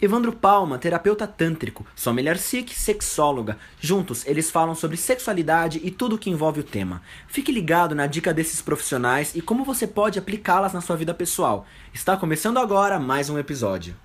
Evandro Palma, terapeuta tântrico, sua mulher Sikh, sexóloga. Juntos, eles falam sobre sexualidade e tudo o que envolve o tema. Fique ligado na dica desses profissionais e como você pode aplicá-las na sua vida pessoal. Está começando agora mais um episódio.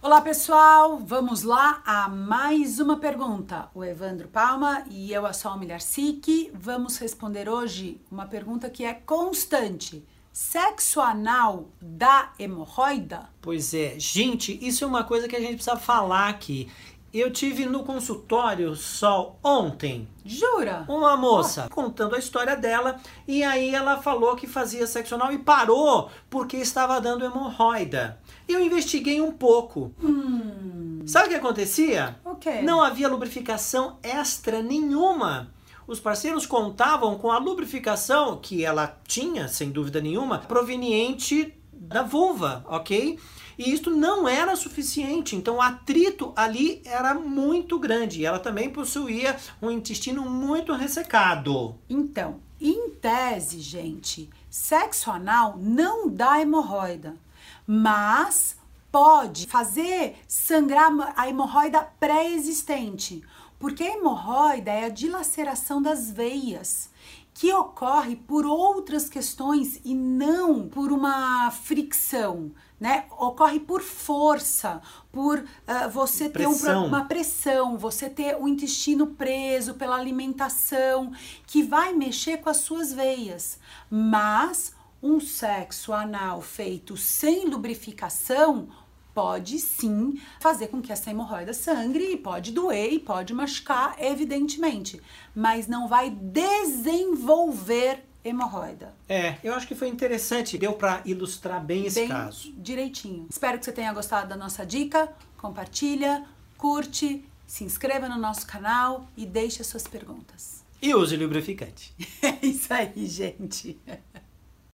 Olá pessoal, vamos lá a mais uma pergunta. O Evandro Palma e eu, a Sol Milhar Sikh, vamos responder hoje uma pergunta que é constante Sexo anal dá hemorroida? Pois é, gente, isso é uma coisa que a gente precisa falar aqui. Eu tive no consultório só ontem. Jura? Uma moça oh. contando a história dela e aí ela falou que fazia sexo anal e parou porque estava dando hemorroida. Eu investiguei um pouco. Hum. Sabe o que acontecia? O quê? Não havia lubrificação extra nenhuma os parceiros contavam com a lubrificação que ela tinha, sem dúvida nenhuma, proveniente da vulva, ok? E isto não era suficiente, então o atrito ali era muito grande. E ela também possuía um intestino muito ressecado. Então, em tese, gente, sexo anal não dá hemorroida, mas pode fazer sangrar a hemorroida pré-existente. Porque a hemorroida é a dilaceração das veias que ocorre por outras questões e não por uma fricção, né? Ocorre por força, por uh, você pressão. ter um, uma pressão, você ter o intestino preso pela alimentação, que vai mexer com as suas veias. Mas um sexo anal feito sem lubrificação pode sim fazer com que essa hemorroida sangre e pode doer e pode machucar, evidentemente, mas não vai desenvolver hemorroida. É, eu acho que foi interessante, deu para ilustrar bem esse bem caso. Direitinho. Espero que você tenha gostado da nossa dica. Compartilha, curte, se inscreva no nosso canal e deixe as suas perguntas. E use lubrificante. É isso aí, gente.